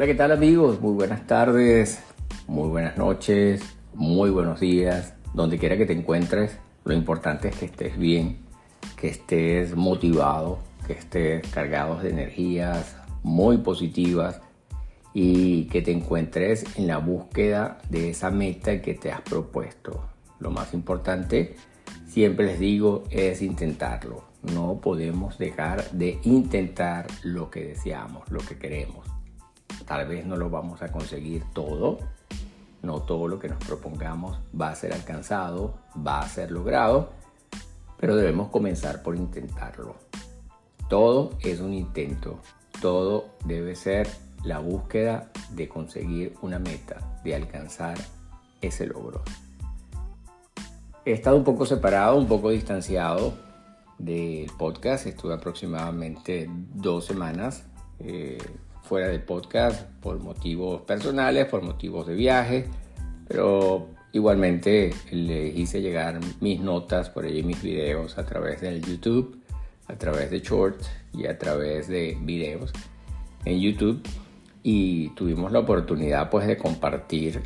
Hola, ¿qué tal amigos? Muy buenas tardes, muy buenas noches, muy buenos días, donde quiera que te encuentres. Lo importante es que estés bien, que estés motivado, que estés cargado de energías muy positivas y que te encuentres en la búsqueda de esa meta que te has propuesto. Lo más importante, siempre les digo, es intentarlo. No podemos dejar de intentar lo que deseamos, lo que queremos. Tal vez no lo vamos a conseguir todo, no todo lo que nos propongamos va a ser alcanzado, va a ser logrado, pero debemos comenzar por intentarlo. Todo es un intento, todo debe ser la búsqueda de conseguir una meta, de alcanzar ese logro. He estado un poco separado, un poco distanciado del podcast, estuve aproximadamente dos semanas. Eh, fuera del podcast por motivos personales, por motivos de viaje, pero igualmente les hice llegar mis notas por allí, mis videos a través del YouTube, a través de shorts y a través de videos en YouTube. Y tuvimos la oportunidad pues de compartir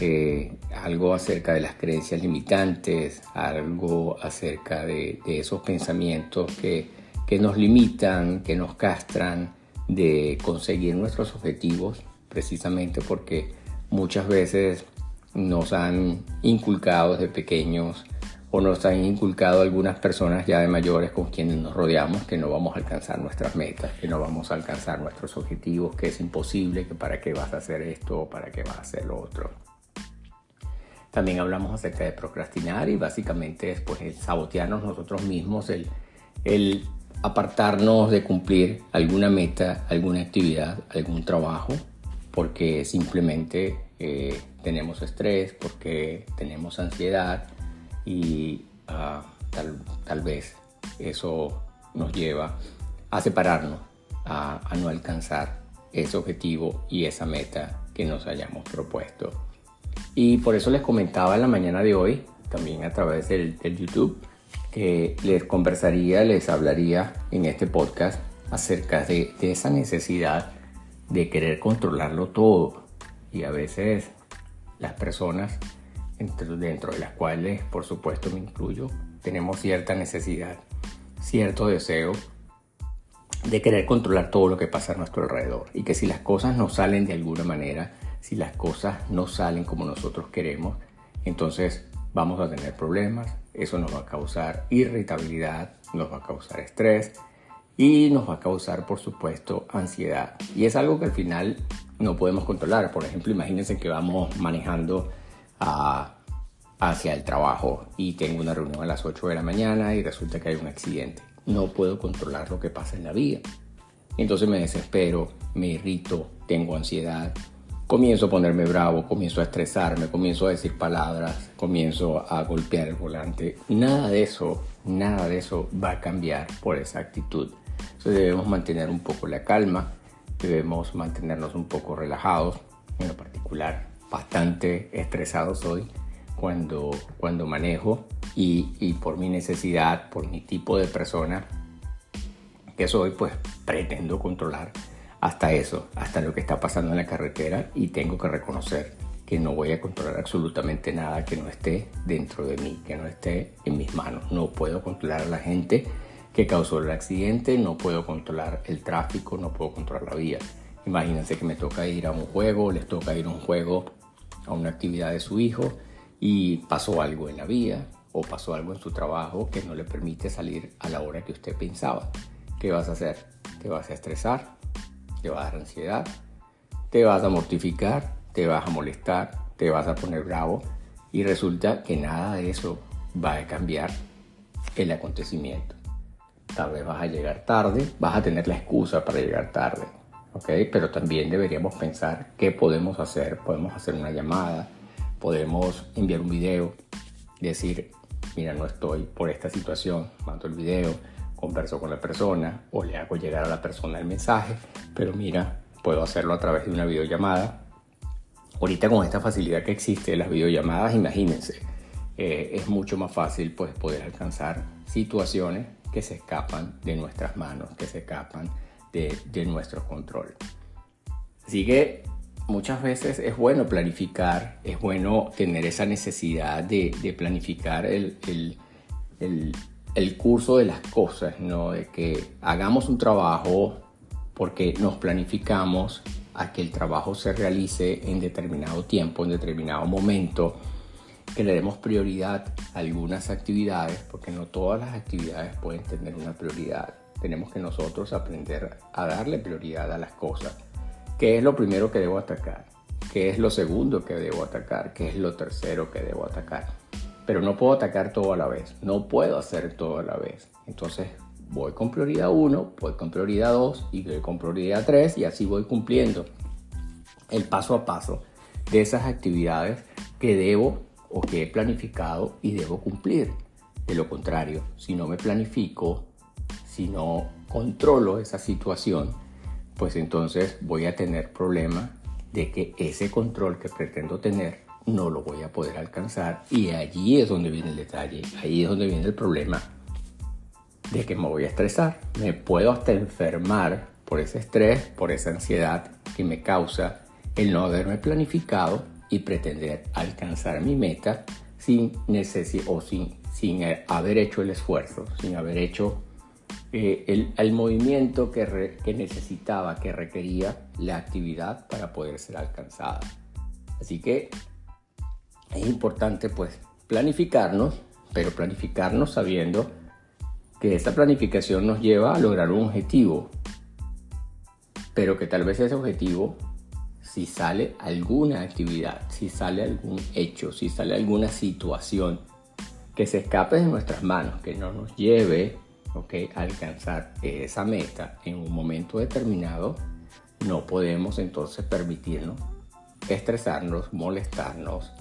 eh, algo acerca de las creencias limitantes, algo acerca de, esos pensamientos que, que nos limitan, que nos castran, de conseguir nuestros objetivos, precisamente porque muchas veces nos han inculcado desde pequeños o nos han inculcado algunas personas ya de mayores con quienes nos rodeamos que no vamos a alcanzar nuestras metas, que no vamos a alcanzar nuestros objetivos, que es imposible, que para qué vas a hacer esto o para qué vas a hacer lo otro. También hablamos acerca de procrastinar y básicamente es pues, el sabotearnos nosotros mismos, el, el apartarnos de cumplir alguna meta, alguna actividad, algún trabajo, porque simplemente eh, tenemos estrés, porque tenemos ansiedad y ah, tal, vez eso nos lleva a separarnos, a, no alcanzar ese objetivo y esa meta que nos hayamos propuesto. Y por eso les comentaba en la mañana de hoy, también a través del YouTube, que les conversaría, les hablaría en este podcast acerca de, esa necesidad de querer controlarlo todo. Y a veces las personas, dentro, dentro de las cuales por supuesto me incluyo, tenemos cierta necesidad, cierto deseo de querer controlar todo lo que pasa a nuestro alrededor. Y que si las cosas no salen de alguna manera, si las cosas no salen como nosotros queremos, entonces vamos a tener problemas, eso nos va a causar irritabilidad, nos va a causar estrés y nos va a causar, por supuesto, ansiedad. Y es algo que al final no podemos controlar. Por ejemplo, imagínense que vamos manejando hacia el trabajo y tengo una reunión a las 8 de la mañana y resulta que hay un accidente. No puedo controlar lo que pasa en la vía. Entonces me desespero, me irrito, tengo ansiedad, comienzo a ponerme bravo, comienzo a estresarme, comienzo a decir palabras, comienzo a golpear el volante. Nada de eso, nada de eso va a cambiar por esa actitud. Entonces debemos mantener un poco la calma, debemos mantenernos un poco relajados, en lo particular bastante estresado soy cuando, cuando manejo y, y por mi necesidad, por mi tipo de persona que soy, pues pretendo controlar hasta eso, hasta lo que está pasando en la carretera y tengo que reconocer que no voy a controlar absolutamente nada que no esté dentro de mí, que no esté en mis manos. No puedo controlar a la gente que causó el accidente, no puedo controlar el tráfico, no puedo controlar la vía. Imagínense que me toca ir a un juego, les toca ir a un juego, a una actividad de su hijo y pasó algo en la vía o pasó algo en su trabajo que no le permite salir a la hora que usted pensaba. ¿Qué vas a hacer? ¿Te vas a estresar? Te va a dar ansiedad, te vas a mortificar, te vas a molestar, te vas a poner bravo y resulta que nada de eso va a cambiar el acontecimiento. Tal vez vas a llegar tarde, vas a tener la excusa para llegar tarde, ¿ok? Pero también deberíamos pensar qué podemos hacer. Podemos hacer una llamada, podemos enviar un video, decir, mira, no estoy por esta situación, mando el video, converso con la persona o le hago llegar a la persona el mensaje, pero mira, puedo hacerlo a través de una videollamada. Ahorita con esta facilidad que existe de las videollamadas, imagínense, eh, es mucho más fácil pues, poder alcanzar situaciones que se escapan de nuestras manos, que se escapan de, nuestro control. Así que muchas veces es bueno planificar, es bueno tener esa necesidad de, planificar el, curso de las cosas, ¿no? de que hagamos un trabajo porque nos planificamos a que el trabajo se realice en determinado tiempo, en determinado momento, que le demos prioridad a algunas actividades, porque no todas las actividades pueden tener una prioridad. Tenemos que nosotros aprender a darle prioridad a las cosas. ¿Qué es lo primero que debo atacar? ¿Qué es lo segundo que debo atacar? ¿Qué es lo tercero que debo atacar? Pero no puedo atacar todo a la vez. No puedo hacer todo a la vez. Entonces voy con prioridad 1, voy con prioridad 2 y voy con prioridad 3 y así voy cumpliendo el paso a paso de esas actividades que debo o que he planificado y debo cumplir. De lo contrario, si no me planifico, si no controlo esa situación, pues entonces voy a tener problema de que ese control que pretendo tener no lo voy a poder alcanzar y allí es donde viene el detalle, ahí es donde viene el problema de que me voy a estresar, me puedo hasta enfermar por ese estrés, por esa ansiedad que me causa el no haberme planificado y pretender alcanzar mi meta sin necesidad o sin, sin haber hecho el esfuerzo, sin haber hecho eh, el, el, movimiento que, que necesitaba, que requería la actividad para poder ser alcanzada. Así que es importante pues planificarnos, pero planificarnos sabiendo que esta planificación nos lleva a lograr un objetivo, pero que tal vez ese objetivo si sale alguna actividad, si sale algún hecho, si sale alguna situación que se escape de nuestras manos, que no nos lleve a alcanzar esa meta en un momento determinado, no podemos entonces permitirnos estresarnos, molestarnos,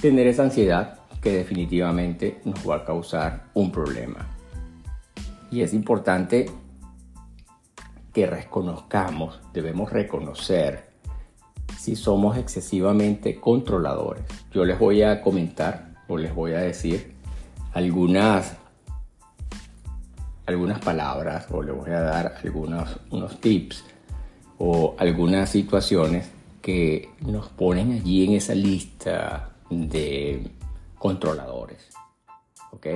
tener esa ansiedad que definitivamente nos va a causar un problema. Y es importante que reconozcamos, debemos reconocer si somos excesivamente controladores. Yo les voy a comentar o les voy a decir algunas, algunas palabras o les voy a dar algunos unos tips o algunas situaciones que nos ponen allí en esa lista de controladores. ¿Ok?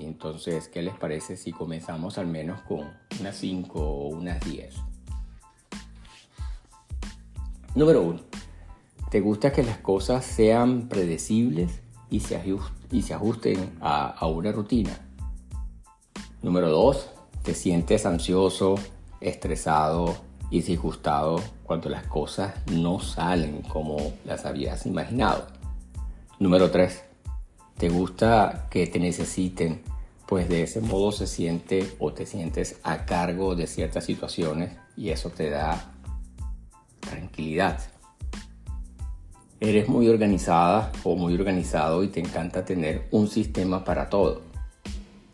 Entonces, ¿qué les parece si comenzamos al menos con unas 5 o unas 10? Número 1. ¿Te gusta que las cosas sean predecibles y se, y se ajusten a, a una rutina? Número 2. ¿Te sientes ansioso, estresado y disgustado cuando las cosas no salen como las habías imaginado? Número 3. ¿Te gusta que te necesiten? Pues de ese modo se siente o te sientes a cargo de ciertas situaciones y eso te da tranquilidad. Eres muy organizada o muy organizado y te encanta tener un sistema para todo.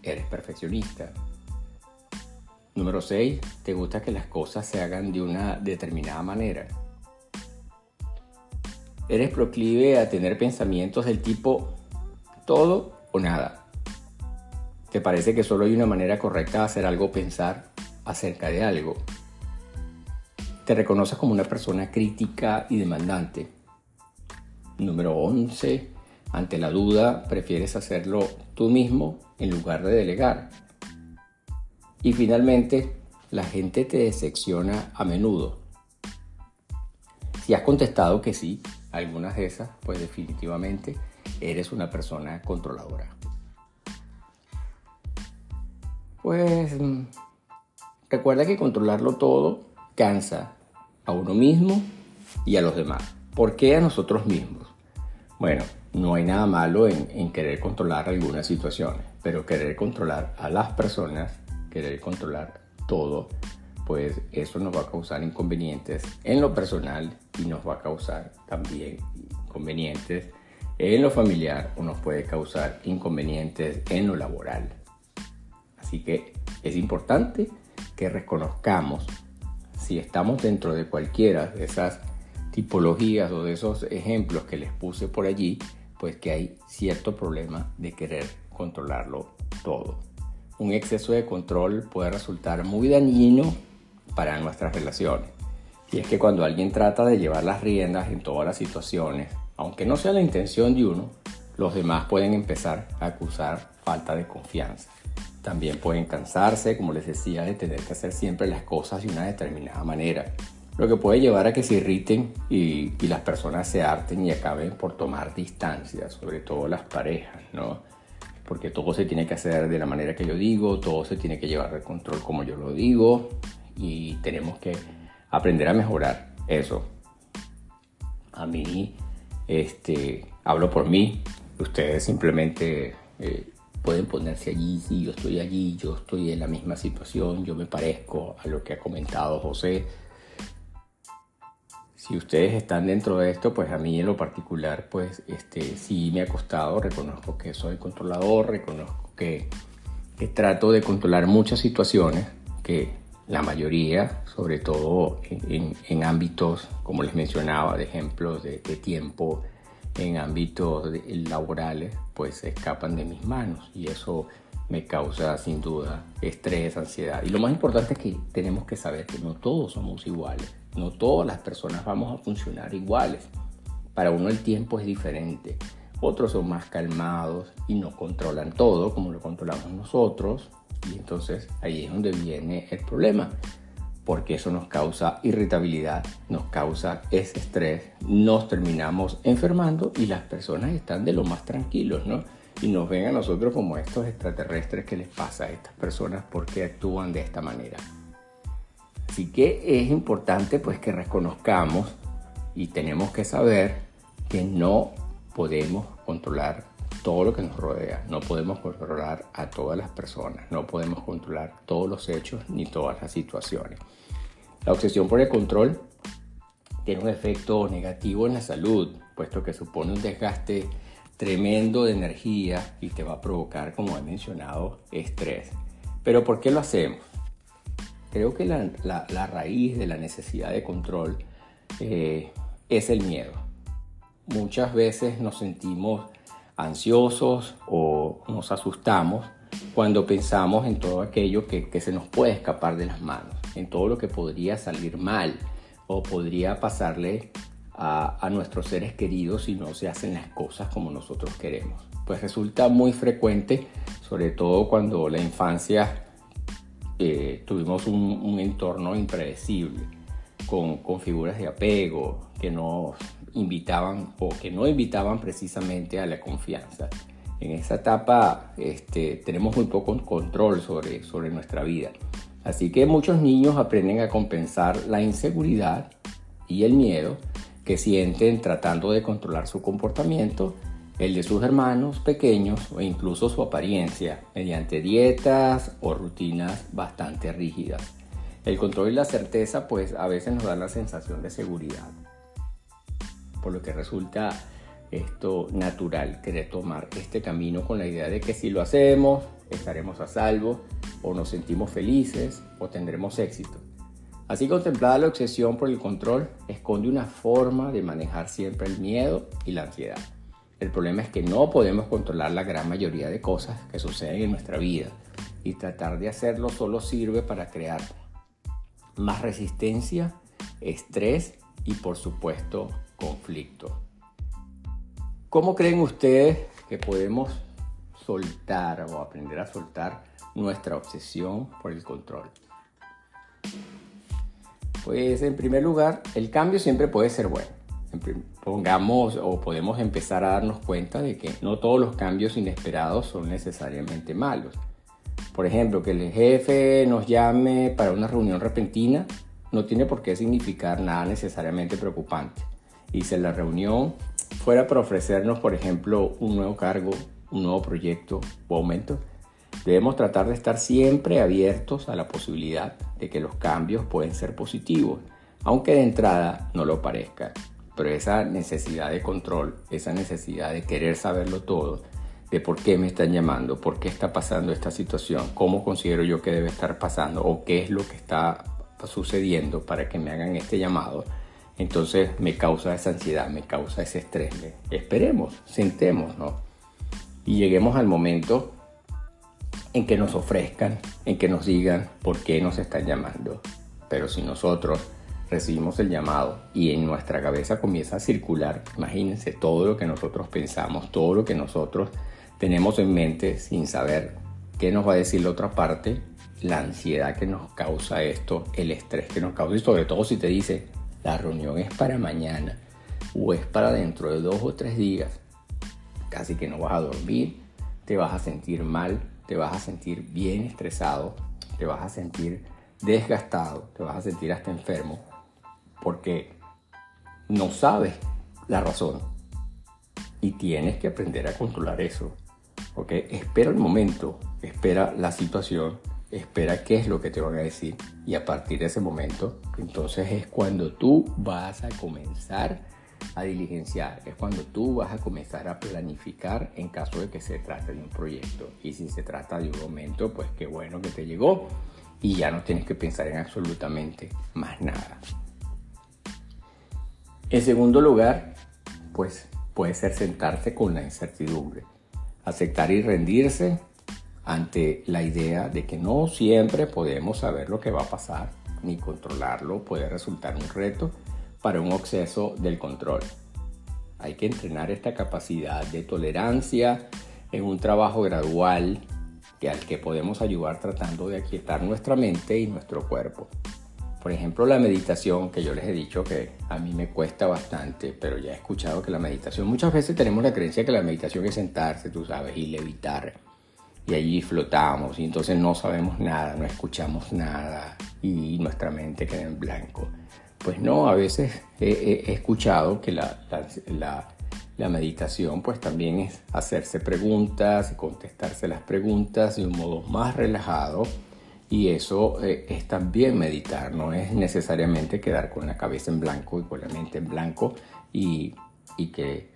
Eres perfeccionista. Número 6. Te gusta que las cosas se hagan de una determinada manera. Eres proclive a tener pensamientos del tipo todo o nada. ¿Te parece que solo hay una manera correcta de hacer algo pensar acerca de algo? Te reconoces como una persona crítica y demandante Número 11. Ante la duda, prefieres hacerlo tú mismo en lugar de delegar. Y finalmente, la gente te decepciona a menudo. Si has contestado que sí, algunas de esas, pues definitivamente eres una persona controladora. Pues recuerda que controlarlo todo cansa a uno mismo y a los demás. ¿Por qué a nosotros mismos? Bueno, no hay nada malo en, querer controlar algunas situaciones, pero querer controlar a las personas, querer controlar todo, pues eso nos va a causar inconvenientes en lo personal y nos va a causar también inconvenientes en lo familiar o nos puede causar inconvenientes en lo laboral. Así que es importante que reconozcamos si estamos dentro de cualquiera de esas tipologías o de esos ejemplos que les puse por allí, pues que hay cierto problema de querer controlarlo todo. Un exceso de control puede resultar muy dañino para nuestras relaciones. Y es que cuando alguien trata de llevar las riendas en todas las situaciones, aunque no sea la intención de uno, los demás pueden empezar a acusar falta de confianza. También pueden cansarse, como les decía, de tener que hacer siempre las cosas de una determinada manera, lo que puede llevar a que se irriten y, las personas se harten y acaben por tomar distancia, sobre todo las parejas, ¿no? Porque todo se tiene que hacer de la manera que yo digo, todo se tiene que llevar de control como yo lo digo y tenemos que aprender a mejorar eso. A mí, este, hablo por mí, ustedes simplemente eh, pueden ponerse allí, si yo estoy allí, yo estoy en la misma situación, yo me parezco a lo que ha comentado José. Si ustedes están dentro de esto, pues a mí en lo particular, pues este, sí me ha costado, reconozco que soy controlador, reconozco que, trato de controlar muchas situaciones, que la mayoría, sobre todo en, ámbitos, como les mencionaba, de ejemplos de, de tiempo, en ámbitos laborales pues escapan de mis manos y eso me causa sin duda estrés, ansiedad. Y lo más importante es que tenemos que saber que no todos somos iguales, no todas las personas vamos a funcionar iguales. Para uno el tiempo es diferente, otros son más calmados y no controlan todo como lo controlamos nosotros y entonces ahí es donde viene el problema porque eso nos causa irritabilidad, nos causa ese estrés, nos terminamos enfermando y las personas están de lo más tranquilos, ¿no? Y nos ven a nosotros como estos extraterrestres que les pasa a estas personas porque actúan de esta manera. Así que es importante pues que reconozcamos y tenemos que saber que no podemos controlar todo lo que nos rodea, no podemos controlar a todas las personas, no podemos controlar todos los hechos ni todas las situaciones. La obsesión por el control tiene un efecto negativo en la salud, puesto que supone un desgaste tremendo de energía y te va a provocar, como he mencionado, estrés. Pero ¿por qué lo hacemos? Creo que la, raíz de la necesidad de control eh, es el miedo. Muchas veces nos sentimos ansiosos o nos asustamos cuando pensamos en todo aquello que, se nos puede escapar de las manos, en todo lo que podría salir mal o podría pasarle a, a, nuestros seres queridos si no se hacen las cosas como nosotros queremos. Pues resulta muy frecuente, sobre todo cuando la infancia eh, tuvimos un, un, entorno impredecible, con, figuras de apego que nos invitaban o que no invitaban precisamente a la confianza. En esa etapa este, tenemos muy poco control sobre, sobre nuestra vida. Así que muchos niños aprenden a compensar la inseguridad y el miedo que sienten tratando de controlar su comportamiento, el de sus hermanos pequeños o incluso su apariencia mediante dietas o rutinas bastante rígidas. El control y la certeza pues a veces nos dan la sensación de seguridad, por lo que resulta esto natural querer tomar este camino con la idea de que si lo hacemos estaremos a salvo o nos sentimos felices o tendremos éxito. Así contemplada la obsesión por el control esconde una forma de manejar siempre el miedo y la ansiedad. El problema es que no podemos controlar la gran mayoría de cosas que suceden en nuestra vida y tratar de hacerlo solo sirve para crear más resistencia, estrés y por supuesto conflicto. ¿Cómo creen ustedes que podemos soltar o aprender a soltar nuestra obsesión por el control? Pues en primer lugar, el cambio siempre puede ser bueno. Pongamos o podemos empezar a darnos cuenta de que no todos los cambios inesperados son necesariamente malos. Por ejemplo, que el jefe nos llame para una reunión repentina no tiene por qué significar nada necesariamente preocupante. Y si la reunión fuera para ofrecernos, por ejemplo, un nuevo cargo, un nuevo proyecto o aumento, debemos tratar de estar siempre abiertos a la posibilidad de que los cambios pueden ser positivos, aunque de entrada no lo parezca. Pero esa necesidad de control, esa necesidad de querer saberlo todo, de por qué me están llamando, por qué está pasando esta situación, cómo considero yo que debe estar pasando o qué es lo que está sucediendo para que me hagan este llamado, entonces me causa esa ansiedad, me causa ese estrés. Esperemos, sentemos, ¿no? Y lleguemos al momento en que nos ofrezcan, en que nos digan por qué nos están llamando. Pero si nosotros recibimos el llamado y en nuestra cabeza comienza a circular, imagínense todo lo que nosotros pensamos, todo lo que nosotros tenemos en mente sin saber qué nos va a decir la otra parte, la ansiedad que nos causa esto, el estrés que nos causa y sobre todo si te dice la reunión es para mañana o es para dentro de dos o tres días, casi que no vas a dormir, te vas a sentir mal, te vas a sentir bien estresado, te vas a sentir desgastado, te vas a sentir hasta enfermo porque no sabes la razón y tienes que aprender a controlar eso. ¿Ok? Espera el momento, espera la situación, espera qué es lo que te van a decir y a partir de ese momento, entonces es cuando tú vas a comenzar a diligenciar, es cuando tú vas a comenzar a planificar en caso de que se trate de un proyecto y si se trata de un momento, pues qué bueno que te llegó y ya no tienes que pensar en absolutamente más nada. En segundo lugar, pues puede ser sentarse con la incertidumbre, aceptar y rendirse ante la idea de que no siempre podemos saber lo que va a pasar, ni controlarlo puede resultar un reto para un exceso del control. Hay que entrenar esta capacidad de tolerancia en un trabajo gradual que al que podemos ayudar tratando de aquietar nuestra mente y nuestro cuerpo. Por ejemplo, la meditación, que yo les he dicho que a mí me cuesta bastante, pero ya he escuchado que la meditación, muchas veces tenemos la creencia que la meditación es sentarse, tú sabes, y levitar. Y allí flotamos y entonces no sabemos nada, no escuchamos nada y nuestra mente queda en blanco. Pues no, a veces he, escuchado que la, la, la, meditación pues también es hacerse preguntas y contestarse las preguntas de un modo más relajado y eso eh, es también meditar, no es necesariamente quedar con la cabeza en blanco y con la mente en blanco y, y que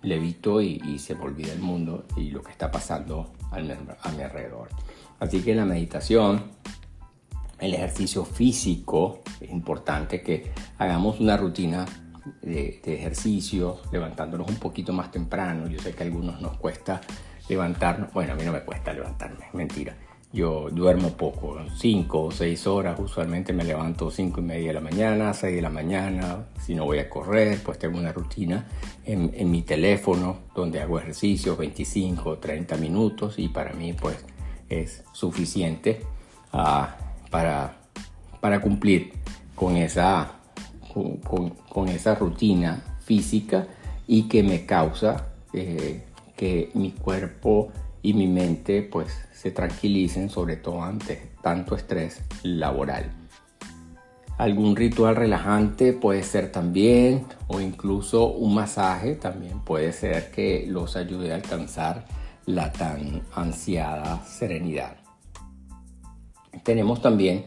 levito y, y, se me olvida el mundo y lo que está pasando a mi, alrededor. Así que la meditación, el ejercicio físico, es importante que hagamos una rutina de, de, ejercicio, levantándonos un poquito más temprano. Yo sé que a algunos nos cuesta levantarnos, bueno, a mí no me cuesta levantarme, mentira yo duermo poco, 5 o 6 horas, usualmente me levanto 5 y media de la mañana, 6 de la mañana, si no voy a correr, pues tengo una rutina en, en mi teléfono donde hago ejercicios 25 o 30 minutos y para mí pues es suficiente uh, para, para cumplir con esa, con, esa rutina física y que me causa eh, que mi cuerpo y mi mente pues se tranquilicen sobre todo ante tanto estrés laboral. Algún ritual relajante puede ser también o incluso un masaje también puede ser que los ayude a alcanzar la tan ansiada serenidad. Tenemos también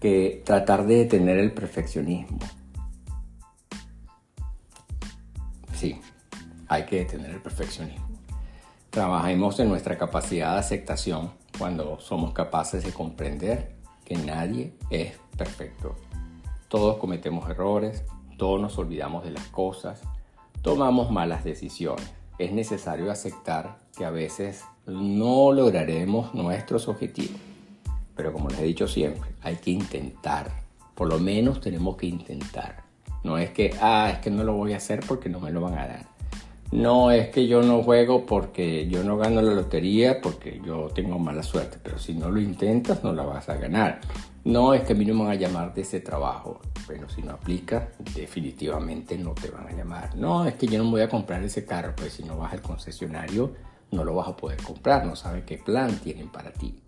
que tratar de detener el perfeccionismo. Sí, hay que detener el perfeccionismo. Trabajemos en nuestra capacidad de aceptación cuando somos capaces de comprender que nadie es perfecto. Todos cometemos errores, todos nos olvidamos de las cosas, tomamos malas decisiones. Es necesario aceptar que a veces no lograremos nuestros objetivos. Pero como les he dicho siempre, hay que intentar. Por lo menos tenemos que intentar. No es que, ah, es que no lo voy a hacer porque no me lo van a dar. No es que yo no juego porque yo no gano la lotería porque yo tengo mala suerte, pero si no lo intentas no la vas a ganar. No es que a mí no me van a llamar de ese trabajo, pero si no aplicas definitivamente no te van a llamar. No es que yo no voy a comprar ese carro, pues si no vas al concesionario no lo vas a poder comprar, no sabes qué plan tienen para ti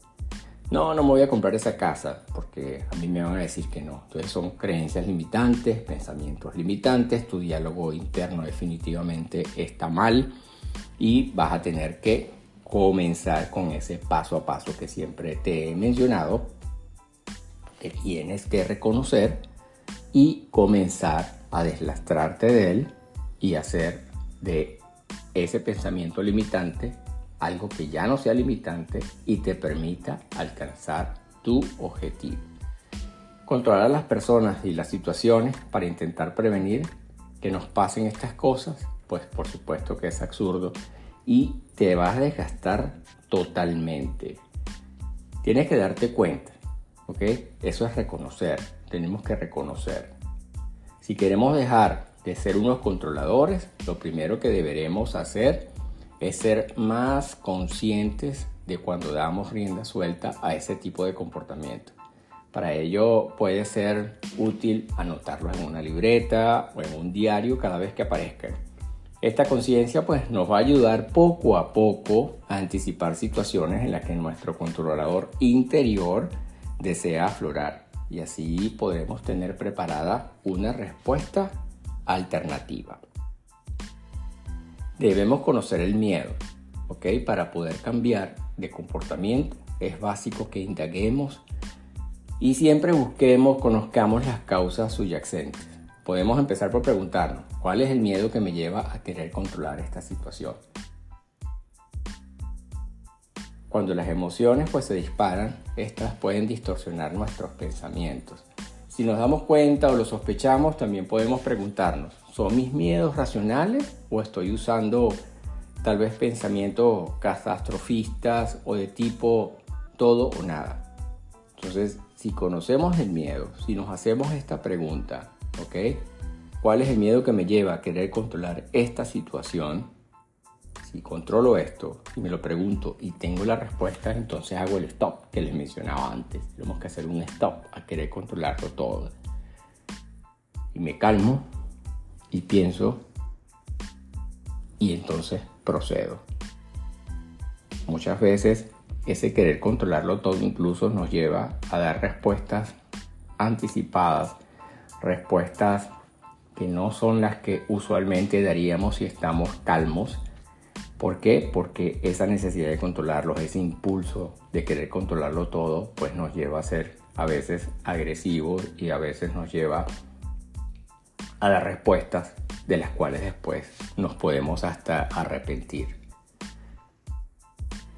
no, no me voy a comprar esa casa porque a mí me van a decir que no. Entonces son creencias limitantes, pensamientos limitantes, tu diálogo interno definitivamente está mal y vas a tener que comenzar con ese paso a paso que siempre te he mencionado, que tienes que reconocer y comenzar a deslastrarte de él y hacer de ese pensamiento limitante algo que ya no sea limitante y te permita alcanzar tu objetivo. Controlar a las personas y las situaciones para intentar prevenir que nos pasen estas cosas, pues por supuesto que es absurdo y te vas a desgastar totalmente. Tienes que darte cuenta, ¿ok? Eso es reconocer, tenemos que reconocer Si queremos dejar de ser unos controladores, lo primero que deberemos hacer es ser más conscientes de cuando damos rienda suelta a ese tipo de comportamiento. Para ello puede ser útil anotarlo en una libreta o en un diario cada vez que aparezca. Esta conciencia pues nos va a ayudar poco a poco a anticipar situaciones en las que nuestro controlador interior desea aflorar y así podremos tener preparada una respuesta alternativa. Debemos conocer el miedo, ¿ok? Para poder cambiar de comportamiento es básico que indaguemos y siempre busquemos, conozcamos las causas subyacentes. Podemos empezar por preguntarnos, ¿cuál es el miedo que me lleva a querer controlar esta situación? Cuando las emociones pues se disparan, estas pueden distorsionar nuestros pensamientos. Si nos damos cuenta o lo sospechamos, también podemos preguntarnos, ¿son mis miedos racionales o estoy usando tal vez pensamientos catastrofistas o de tipo todo o nada? Entonces, si conocemos el miedo, si nos hacemos esta pregunta, ¿ok? ¿Cuál es el miedo que me lleva a querer controlar esta situación? Si controlo esto y me lo pregunto y tengo la respuesta, entonces hago el stop que les mencionaba antes. Tenemos que hacer un stop a querer controlarlo todo. Y me calmo y pienso y entonces procedo. Muchas veces ese querer controlarlo todo incluso nos lleva a dar respuestas anticipadas, respuestas que no son las que usualmente daríamos si estamos calmos. ¿Por qué? Porque esa necesidad de controlarlo, ese impulso de querer controlarlo todo, pues nos lleva a ser a veces agresivos y a veces nos lleva a dar respuestas de las cuales después nos podemos hasta arrepentir.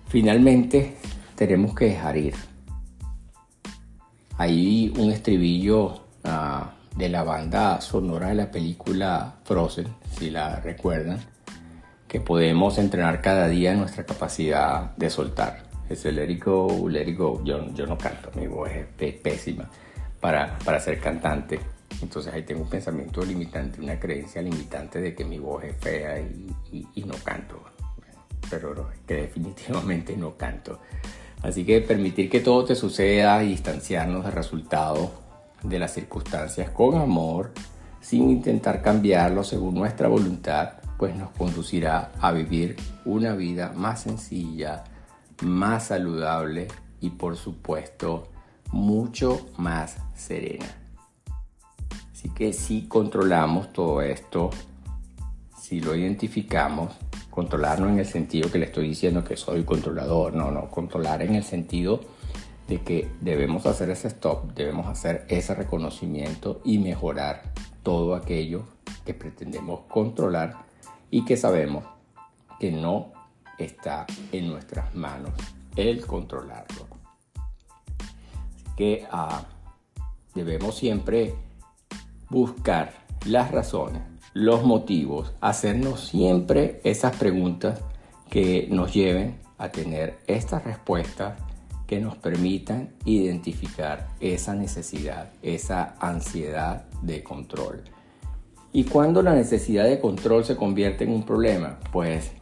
Finalmente, tenemos que dejar ir. Hay un estribillo uh, de la banda sonora de la película Frozen, si la recuerdan, que podemos entrenar cada día nuestra capacidad de soltar. Es el let it go, let it go. Yo, yo no canto, mi voz es pésima para, para ser cantante. Entonces ahí tengo un pensamiento limitante, una creencia limitante de que mi voz es fea y, no canto pero que definitivamente no canto. Así que permitir que todo te suceda y distanciarnos del resultado de las circunstancias con amor, sin intentar cambiarlo según nuestra voluntad, pues nos conducirá a vivir una vida más sencilla, más saludable y por supuesto mucho más serena. Que si controlamos todo esto, si lo identificamos, controlarnos en el sentido que le estoy diciendo que soy controlador, no, no, controlar en el sentido de que debemos hacer ese stop, debemos hacer ese reconocimiento y mejorar todo aquello que pretendemos controlar y que sabemos que no está en nuestras manos el controlarlo. Que ah, debemos siempre buscar las razones los motivos, hacernos siempre esas preguntas que nos lleven a tener estas respuestas que nos permitan identificar esa necesidad, esa ansiedad de control. ¿Y cuando la necesidad de control se convierte en un problema? Pues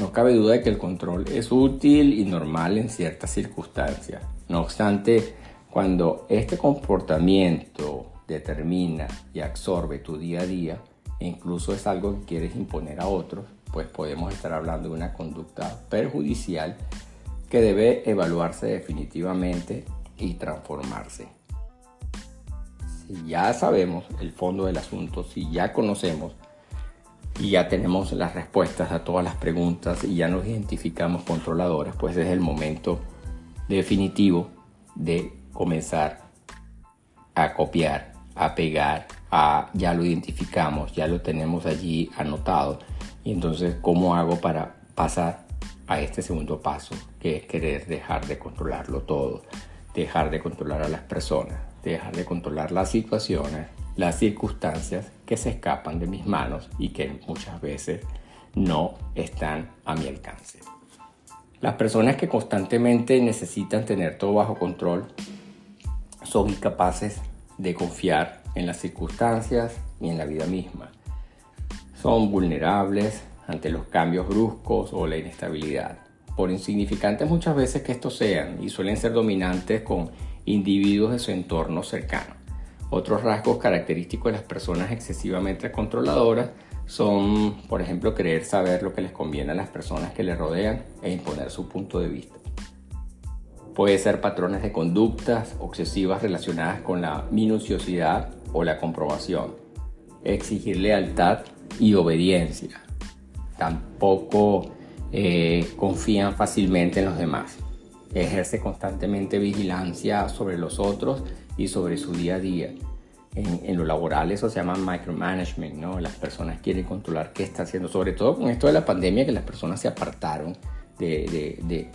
no cabe duda de que el control es útil y normal en ciertas circunstancias. No obstante, cuando este comportamiento determina y absorbe tu día a día, incluso es algo que quieres imponer a otros, pues podemos estar hablando de una conducta perjudicial que debe evaluarse definitivamente y transformarse. Si ya sabemos el fondo del asunto, si ya conocemos y ya tenemos las respuestas a todas las preguntas y ya nos identificamos controladores, pues es el momento definitivo de comenzar a copiar, a pegar, ya lo identificamos, ya lo tenemos allí anotado. Y entonces, ¿cómo hago para pasar a este segundo paso, que es querer dejar de controlarlo todo, dejar de controlar a las personas, dejar de controlar las situaciones, las circunstancias que se escapan de mis manos y que muchas veces no están a mi alcance. Las personas que constantemente necesitan tener todo bajo control son incapaces de confiar en las circunstancias y en la vida misma. Son vulnerables ante los cambios bruscos o la inestabilidad, por insignificantes muchas veces que estos sean, y suelen ser dominantes con individuos de su entorno cercano. Otros rasgos característicos de las personas excesivamente controladoras son, por ejemplo, querer saber lo que les conviene a las personas que les rodean e imponer su punto de vista. Puede ser patrones de conductas obsesivas relacionadas con la minuciosidad o la comprobación. Exigir lealtad y obediencia. Tampoco eh, confían fácilmente en los demás. Ejerce constantemente vigilancia sobre los otros y sobre su día a día. En, en, lo laboral eso se llama micromanagement, ¿no? Las personas quieren controlar qué está haciendo, sobre todo con esto de la pandemia que las personas se apartaron de, de, de,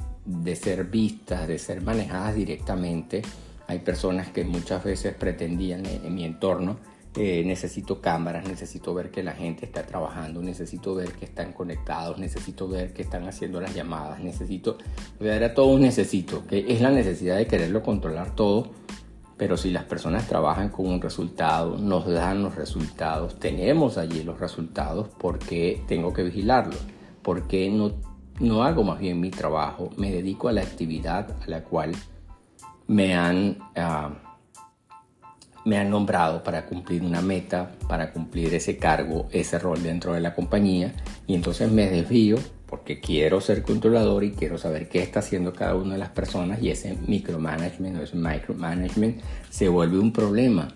ser vistas, de ser manejadas directamente. Hay personas que muchas veces pretendían en, mi entorno, eh, necesito cámaras, necesito ver que la gente está trabajando, necesito ver que están conectados, necesito ver que están haciendo las llamadas, necesito, era todo un necesito, que es la necesidad de quererlo controlar todo pero si las personas trabajan con un resultado, nos dan los resultados, tenemos allí los resultados, ¿por qué tengo que vigilarlos? ¿Por qué no, no hago más bien mi trabajo? Me dedico a la actividad a la cual me han, uh, me han nombrado para cumplir una meta, para cumplir ese cargo, ese rol dentro de la compañía, y entonces me desvío porque quiero ser controlador y quiero saber qué está haciendo cada una de las personas y ese micromanagement o ese micromanagement se vuelve un problema,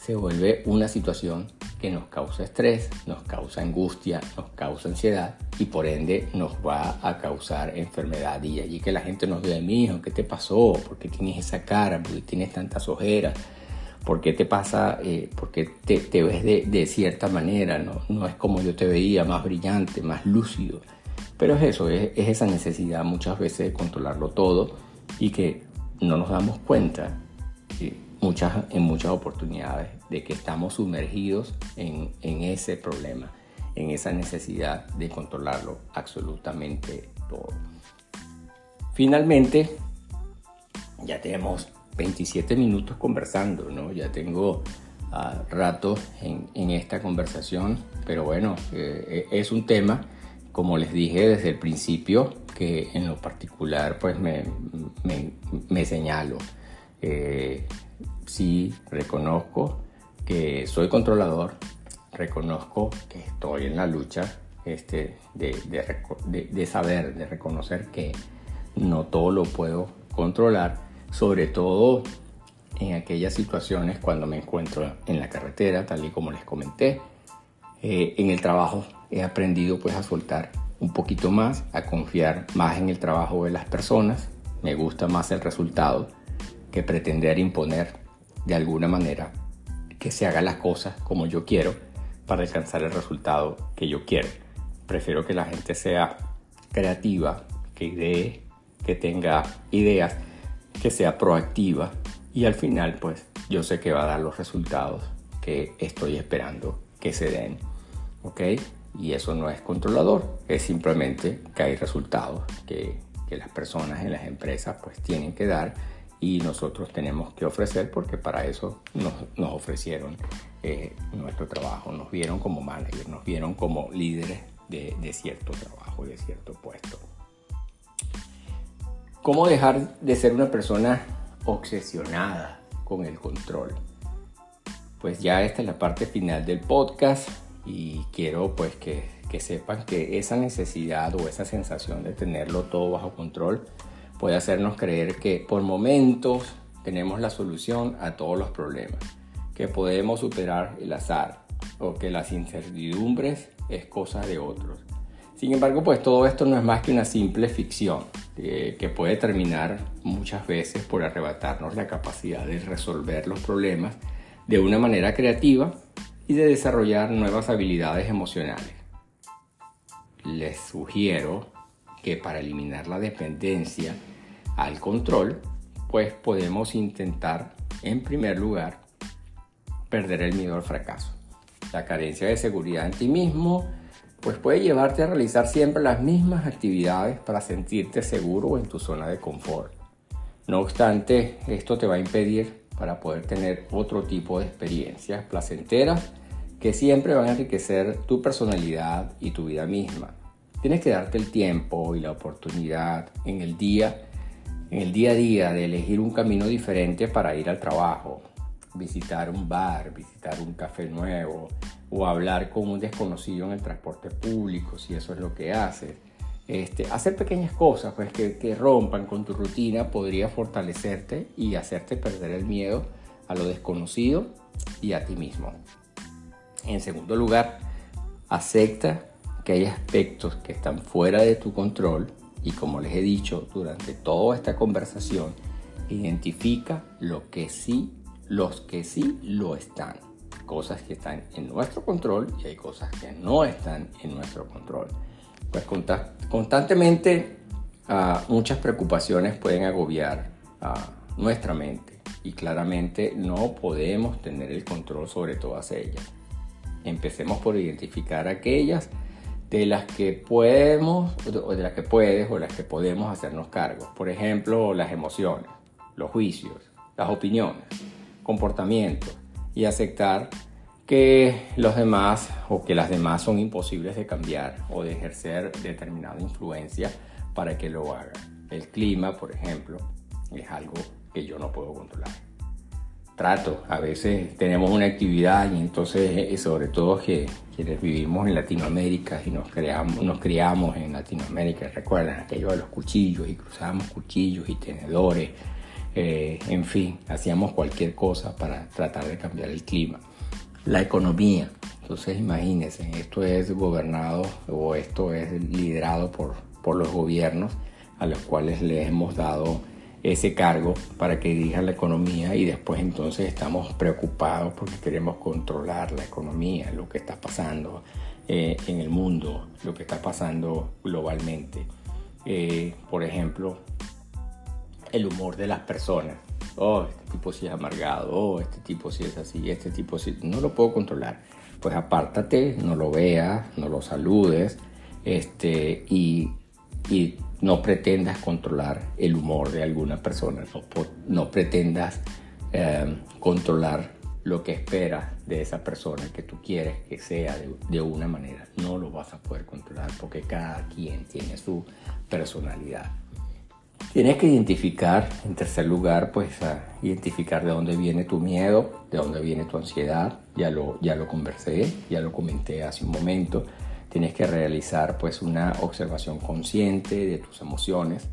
se vuelve una situación que nos causa estrés, nos causa angustia, nos causa ansiedad y por ende nos va a causar enfermedad. Y allí que la gente nos diga, mi hijo, ¿qué te pasó? ¿Por qué tienes esa cara? ¿Por qué tienes tantas ojeras? ¿Por qué te pasa? Eh, ¿Por qué te, te ves de, de, cierta manera? ¿no? no es como yo te veía, más brillante, más lúcido. Pero es eso, es, esa necesidad muchas veces de controlarlo todo y que no nos damos cuenta muchas, en muchas oportunidades de que estamos sumergidos en, ese problema, en esa necesidad de controlarlo absolutamente todo. Finalmente, ya tenemos 27 minutos conversando, ¿no? Ya tengo uh, rato en, esta conversación, pero bueno, eh, es un tema como les dije desde el principio, que en lo particular pues me, me, señalo. Eh, sí, reconozco que soy controlador, reconozco que estoy en la lucha este, de, de, saber, de reconocer que no todo lo puedo controlar, sobre todo en aquellas situaciones cuando me encuentro en la carretera, tal y como les comenté, eh, en el trabajo he aprendido pues a soltar un poquito más, a confiar más en el trabajo de las personas. Me gusta más el resultado que pretender imponer de alguna manera que se hagan las cosas como yo quiero para alcanzar el resultado que yo quiero. Prefiero que la gente sea creativa, que idee, que tenga ideas, que sea proactiva y al final pues yo sé que va a dar los resultados que estoy esperando que se den. ¿Ok? Y eso no es controlador, es simplemente que hay resultados que, que las personas en las empresas pues tienen que dar y nosotros tenemos que ofrecer porque para eso nos, nos ofrecieron eh, nuestro trabajo, nos vieron como managers, nos vieron como líderes de, de cierto trabajo, de cierto puesto. ¿Cómo dejar de ser una persona obsesionada con el control? Pues ya esta es la parte final del podcast y quiero pues que, que, sepan que esa necesidad o esa sensación de tenerlo todo bajo control puede hacernos creer que por momentos tenemos la solución a todos los problemas, que podemos superar el azar o que las incertidumbres es cosa de otros. Sin embargo, pues todo esto no es más que una simple ficción eh, que puede terminar muchas veces por arrebatarnos la capacidad de resolver los problemas de una manera creativa y de desarrollar nuevas habilidades emocionales. Les sugiero que para eliminar la dependencia al control, pues podemos intentar, en primer lugar, perder el miedo al fracaso. La carencia de seguridad en ti mismo, pues puede llevarte a realizar siempre las mismas actividades para sentirte seguro en tu zona de confort. No obstante, esto te va a impedir para poder tener otro tipo de experiencias placenteras que siempre van a enriquecer tu personalidad y tu vida misma. Tienes que darte el tiempo y la oportunidad en el día, en el día a día de elegir un camino diferente para ir al trabajo, visitar un bar, visitar un café nuevo o hablar con un desconocido en el transporte público, si eso es lo que haces. Este, hacer pequeñas cosas pues, que, que rompan con tu rutina podría fortalecerte y hacerte perder el miedo a lo desconocido y a ti mismo. En segundo lugar, acepta que hay aspectos que están fuera de tu control y como les he dicho durante toda esta conversación, identifica lo que sí, los que sí lo están. Cosas que están en nuestro control y hay cosas que no están en nuestro control. Pues constantemente uh, muchas preocupaciones pueden agobiar nuestra mente y claramente no podemos tener el control sobre todas ellas. Empecemos por identificar aquellas de las que podemos, o de las que puedes o las que podemos hacernos cargo. Por ejemplo, las emociones, los juicios, las opiniones, comportamientos y aceptar que los demás o que las demás son imposibles de cambiar o de ejercer determinada influencia para que lo hagan. El clima, por ejemplo, es algo que yo no puedo controlar trato. A veces tenemos una actividad y entonces, eh, sobre todo que quienes vivimos en Latinoamérica y nos, creamos, nos criamos en Latinoamérica, recuerdan aquello de los cuchillos y cruzábamos cuchillos y tenedores, eh, en fin, hacíamos cualquier cosa para tratar de cambiar el clima. La economía, entonces imagínense, esto es gobernado o esto es liderado por, por los gobiernos a los cuales le hemos dado ese cargo para que dirija la economía y después entonces estamos preocupados porque queremos controlar la economía, lo que está pasando eh, en el mundo, lo que está pasando globalmente. Eh, por ejemplo, el humor de las personas. Oh, este tipo sí es amargado, oh, este tipo sí es así, este tipo sí, no lo puedo controlar. Pues apártate, no lo veas, no lo saludes, este, y, y no pretendas controlar el humor de alguna persona, no, pretendas eh, controlar lo que esperas de esa persona que tú quieres que sea de, una manera. No lo vas a poder controlar porque cada quien tiene su personalidad. Tienes que identificar, en tercer lugar, pues identificar de dónde viene tu miedo, de dónde viene tu ansiedad. Ya lo, ya lo conversé, ya lo comenté hace un momento tienes que realizar pues una observación consciente de tus emociones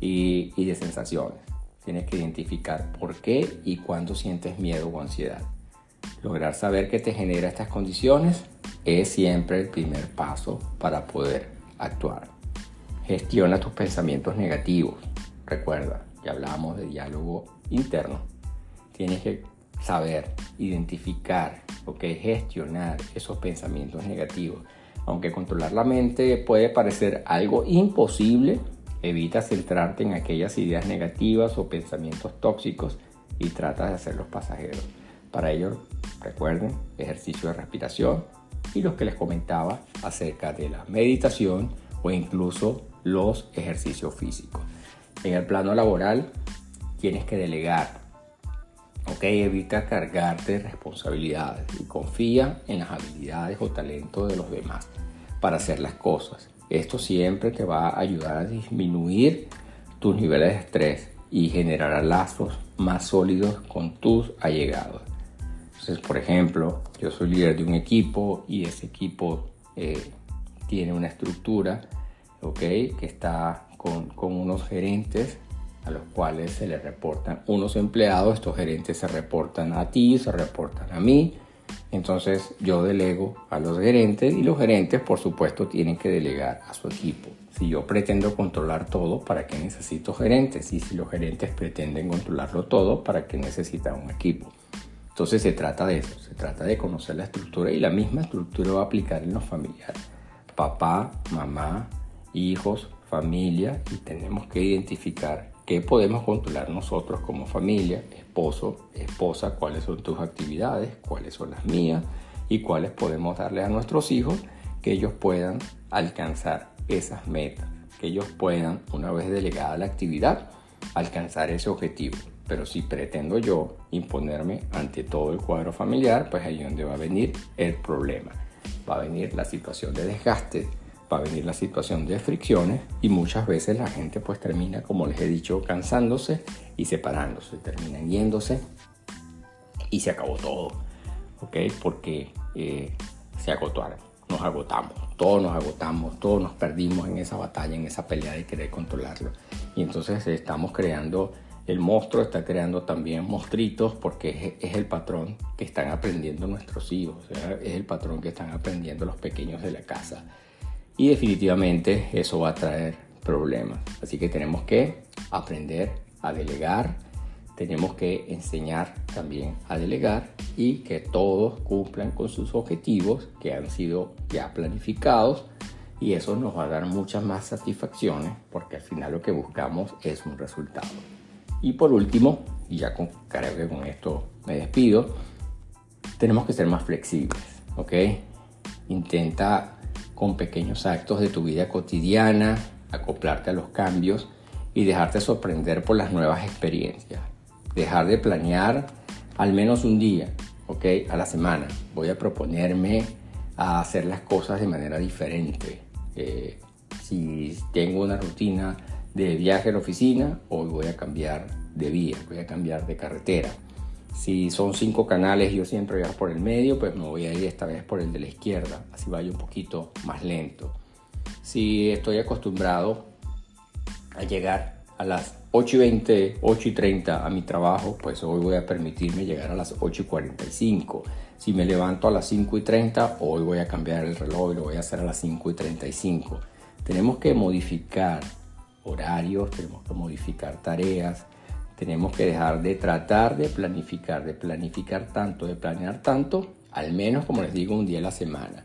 y, de sensaciones. Tienes que identificar por qué y cuándo sientes miedo o ansiedad. Lograr saber qué te genera estas condiciones es siempre el primer paso para poder actuar. Gestiona tus pensamientos negativos. Recuerda, ya hablábamos de diálogo interno. Tienes que saber, identificar, ok, gestionar esos pensamientos negativos aunque controlar la mente puede parecer algo imposible, evita centrarte en aquellas ideas negativas o pensamientos tóxicos y trata de hacerlos pasajeros. Para ello, recuerden, ejercicio de respiración y los que les comentaba acerca de la meditación o incluso los ejercicios físicos. En el plano laboral, tienes que delegar. Ok, evita cargarte responsabilidades y confía en las habilidades o talentos de los demás para hacer las cosas. Esto siempre te va a ayudar a disminuir tus niveles de estrés y generará lazos más sólidos con tus allegados. Entonces, por ejemplo, yo soy líder de un equipo y ese equipo eh, tiene una estructura, ¿ok? Que está con, con unos gerentes a los cuales se les reportan unos empleados, estos gerentes se reportan a ti, se reportan a mí, entonces yo delego a los gerentes y los gerentes por supuesto tienen que delegar a su equipo. Si yo pretendo controlar todo, ¿para qué necesito gerentes? Y si los gerentes pretenden controlarlo todo, ¿para qué necesitan un equipo? Entonces se trata de eso, se trata de conocer la estructura y la misma estructura va a aplicar en los familiares. Papá, mamá, hijos, familia y tenemos que identificar qué podemos controlar nosotros como familia, esposo, esposa, cuáles son tus actividades, cuáles son las mías y cuáles podemos darle a nuestros hijos que ellos puedan alcanzar esas metas, que ellos puedan, una vez delegada la actividad, alcanzar ese objetivo. Pero si pretendo yo imponerme ante todo el cuadro familiar, pues ahí es donde va a venir el problema. Va a venir la situación de desgaste, va a venir la situación de fricciones y muchas veces la gente pues termina, como les he dicho, cansándose y separándose, terminan yéndose y se acabó todo, ¿ok? Porque eh, se agotaron, nos agotamos, todos nos agotamos, todos nos perdimos en esa batalla, en esa pelea de querer controlarlo. Y entonces estamos creando, el monstruo está creando también monstruitos porque es, el patrón que están aprendiendo nuestros hijos, es el patrón que están aprendiendo los pequeños de la casa. Y definitivamente eso va a traer problemas. Así que tenemos que aprender a delegar, tenemos que enseñar también a delegar y que todos cumplan con sus objetivos que han sido ya planificados y eso nos va a dar muchas más satisfacciones porque al final lo que buscamos es un resultado. Y por último, y ya con, creo que con esto me despido, tenemos que ser más flexibles, ¿ok? Intenta con pequeños actos de tu vida cotidiana acoplarte a los cambios y dejarte sorprender por las nuevas experiencias dejar de planear al menos un día, ¿ok? A la semana. Voy a proponerme a hacer las cosas de manera diferente. Eh, si tengo una rutina de viaje a la oficina, hoy voy a cambiar de vía, voy a cambiar de carretera. Si son cinco canales yo siempre voy por el medio, pues me voy a ir esta vez por el de la izquierda, así vaya un poquito más lento. Si estoy acostumbrado a llegar a las 8 y 20, 8 y 30 a mi trabajo, pues hoy voy a permitirme llegar a las 8 y 45. Si me levanto a las 5 y 30, hoy voy a cambiar el reloj y lo voy a hacer a las 5 y 35. Tenemos que modificar horarios, tenemos que modificar tareas, tenemos que dejar de tratar de planificar, de planificar tanto, de planear tanto, al menos como les digo, un día a la semana.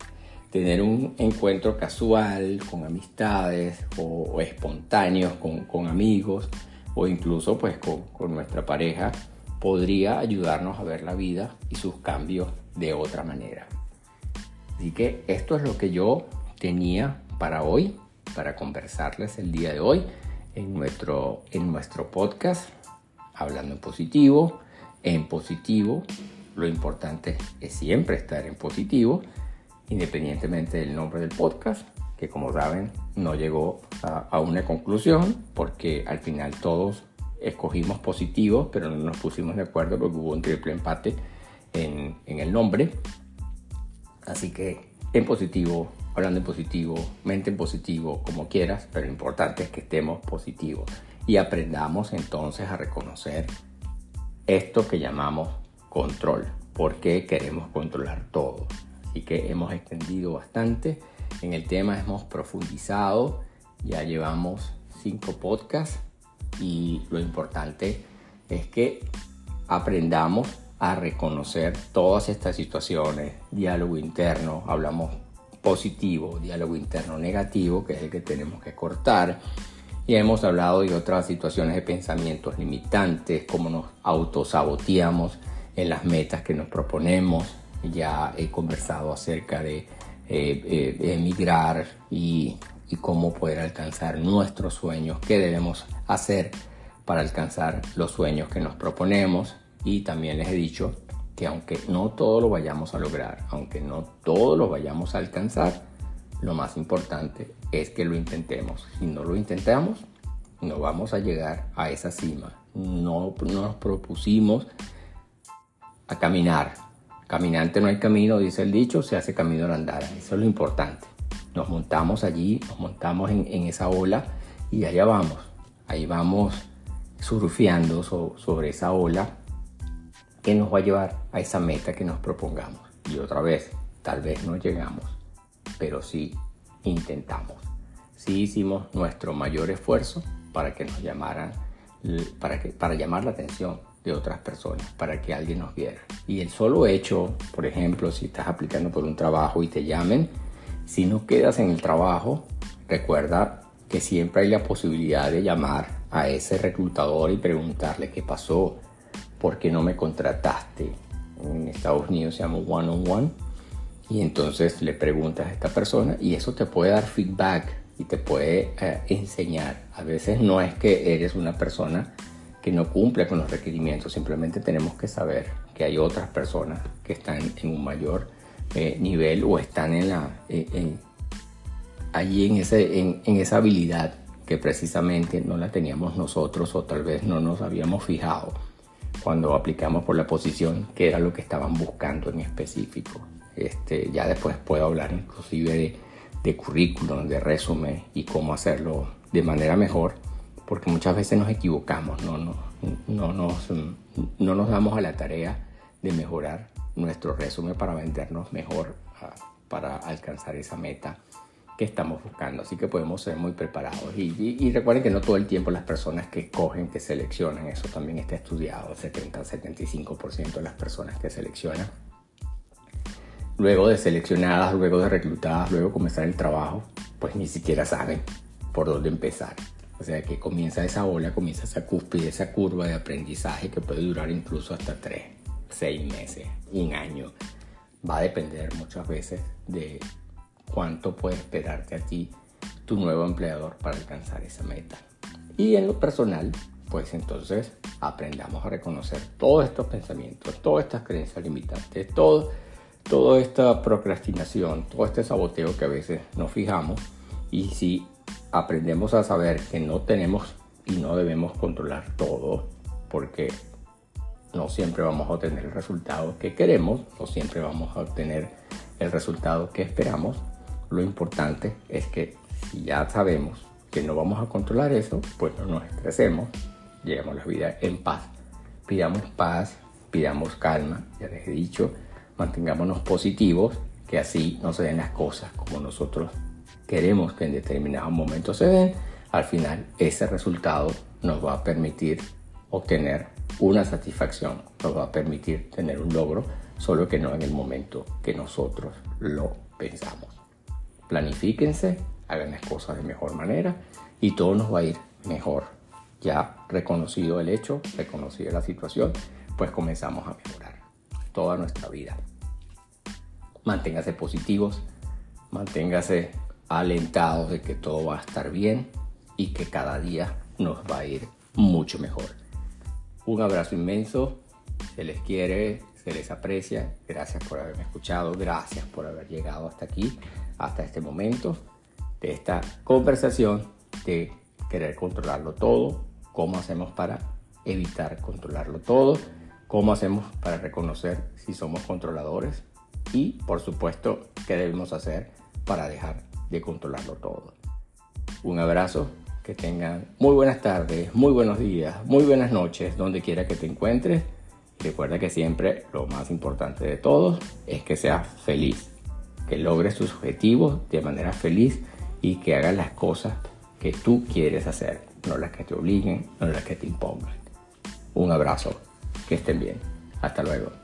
Tener un encuentro casual con amistades o, espontáneos con, con amigos o incluso pues con, nuestra pareja podría ayudarnos a ver la vida y sus cambios de otra manera. Así que esto es lo que yo tenía para hoy, para conversarles el día de hoy en nuestro, en nuestro podcast, hablando en positivo. En positivo, lo importante es siempre estar en positivo, independientemente del nombre del podcast que como saben no llegó a, una conclusión porque al final todos escogimos positivo, pero no nos pusimos de acuerdo porque hubo un triple empate en, en el nombre. Así que en positivo, hablando en positivo, mente en positivo, como quieras, pero lo importante es que estemos positivos y aprendamos entonces a reconocer esto que llamamos control, porque queremos controlar todo. Así que hemos extendido bastante en el tema hemos profundizado, ya llevamos cinco podcasts y lo importante es que aprendamos a reconocer todas estas situaciones, diálogo interno, hablamos positivo, diálogo interno negativo, que es el que tenemos que cortar. Y hemos hablado de otras situaciones de pensamientos limitantes, cómo nos autosaboteamos en las metas que nos proponemos. Ya he conversado acerca de eh, eh, emigrar y, cómo poder alcanzar nuestros sueños, qué debemos hacer para alcanzar los sueños que nos proponemos. Y también les he dicho que aunque no todo lo vayamos a lograr, aunque no todo lo vayamos a alcanzar, lo más importante es que lo intentemos. Si no lo intentamos, no vamos a llegar a esa cima. No, no nos propusimos a caminar Caminante no hay camino, dice el dicho, se hace camino al andar. Eso es lo importante. Nos montamos allí, nos montamos en, esa ola y allá vamos. Ahí vamos surfeando sobre esa ola que nos va a llevar a esa meta que nos propongamos. Y otra vez, tal vez no llegamos, pero sí intentamos. Sí hicimos nuestro mayor esfuerzo para que nos llamaran, para, que, para llamar la atención de otras personas para que alguien nos viera. Y el solo hecho, por ejemplo, si estás aplicando por un trabajo y te llamen, si no quedas en el trabajo, recuerda que siempre hay la posibilidad de llamar a ese reclutador y preguntarle qué pasó, por qué no me contrataste. En Estados Unidos se llama one on one. Y entonces le preguntas a esta persona y eso te puede dar feedback y te puede eh, enseñar. A veces no es que eres una persona que no cumple con los requerimientos. Simplemente tenemos que saber que hay otras personas que están en un mayor eh, nivel o están en la, eh, allí en, ese, en, en esa habilidad que precisamente no la teníamos nosotros o tal vez no nos habíamos fijado cuando aplicamos por la posición que era lo que estaban buscando en específico. Este, ya después puedo hablar inclusive de, currículum, de resumen y cómo hacerlo de manera mejor, porque muchas veces nos equivocamos, no, no, no, nos, no nos damos a la tarea de mejorar nuestro resumen para vendernos mejor, para alcanzar esa meta que estamos buscando. Así que podemos ser muy preparados. Y, recuerden que no todo el tiempo las personas que cogen, que seleccionan, eso también está estudiado, 70-75% de las personas que seleccionan. Luego de seleccionadas, luego de reclutadas, luego comenzar el trabajo, pues ni siquiera saben por dónde empezar. O sea que comienza esa ola, comienza esa cúspide, esa curva de aprendizaje que puede durar incluso hasta 3, 6 meses, un año. Va a depender muchas veces de cuánto puede esperarte a ti tu nuevo empleador para alcanzar esa meta. Y en lo personal, pues entonces aprendamos a reconocer todos estos pensamientos, todas estas creencias limitantes, todo, toda esta procrastinación, todo este saboteo que a veces nos fijamos. Y si aprendemos a saber que no tenemos y no debemos controlar todo, porque no siempre vamos a obtener el resultado que queremos, no siempre vamos a obtener el resultado que esperamos, lo importante es que si ya sabemos que no vamos a controlar eso, pues no nos estresemos, llevemos la vida en paz. Pidamos paz, pidamos calma, ya les he dicho, mantengámonos positivos, que así no se den las cosas como nosotros queremos que en determinados momentos se den. Al final, ese resultado nos va a permitir obtener una satisfacción, nos va a permitir tener un logro, solo que no en el momento que nosotros lo pensamos planifíquense, hagan las cosas de mejor manera y todo nos va a ir mejor. Ya reconocido el hecho, reconocida la situación, pues comenzamos a mejorar toda nuestra vida. Manténgase positivos, manténgase alentados de que todo va a estar bien y que cada día nos va a ir mucho mejor. Un abrazo inmenso, se les quiere, se les aprecia. Gracias por haberme escuchado, gracias por haber llegado hasta aquí hasta este momento de esta conversación de querer controlarlo todo, cómo hacemos para evitar controlarlo todo, cómo hacemos para reconocer si somos controladores y por supuesto qué debemos hacer para dejar de controlarlo todo. Un abrazo, que tengan muy buenas tardes, muy buenos días, muy buenas noches, donde quiera que te encuentres. Recuerda que siempre lo más importante de todo es que seas feliz que logres tus objetivos de manera feliz y que hagas las cosas que tú quieres hacer, no las que te obliguen, no las que te impongan. Un abrazo, que estén bien. Hasta luego.